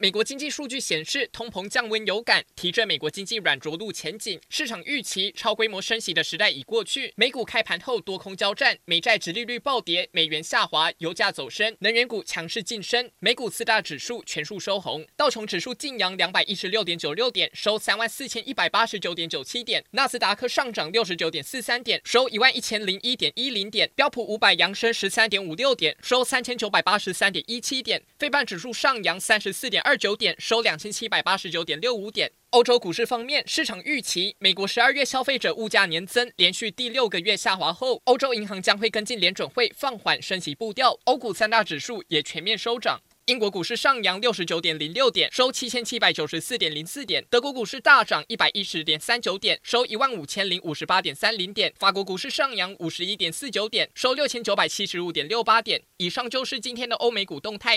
美国经济数据显示，通膨降温有感，提振美国经济软着陆前景。市场预期超规模升息的时代已过去。美股开盘后多空交战，美债殖利率暴跌，美元下滑，油价走升，能源股强势晋升。美股四大指数全数收红，道琼指数劲扬两百一十六点九六点，收三万四千一百八十九点九七点；纳斯达克上涨六十九点四三点，收一万一千零一点一零点；标普五百扬升十三点五六点，收三千九百八十三点一七点；费半指数上扬三十四点二九点，收两千七百八十九点六五点。欧洲股市方面，市场预期美国十二月消费者物价年增连续第六个月下滑后，欧洲银行将会跟进联准会放缓升息步调。欧股三大指数也全面收涨。英国股市上扬六十九点零六点，收七千七百九十四点零四点；德国股市大涨一百一十点三九点，收一万五千零五十八点三零点；法国股市上扬五十一点四九点，收六千九百七十五点六八点。以上就是今天的欧美股动态。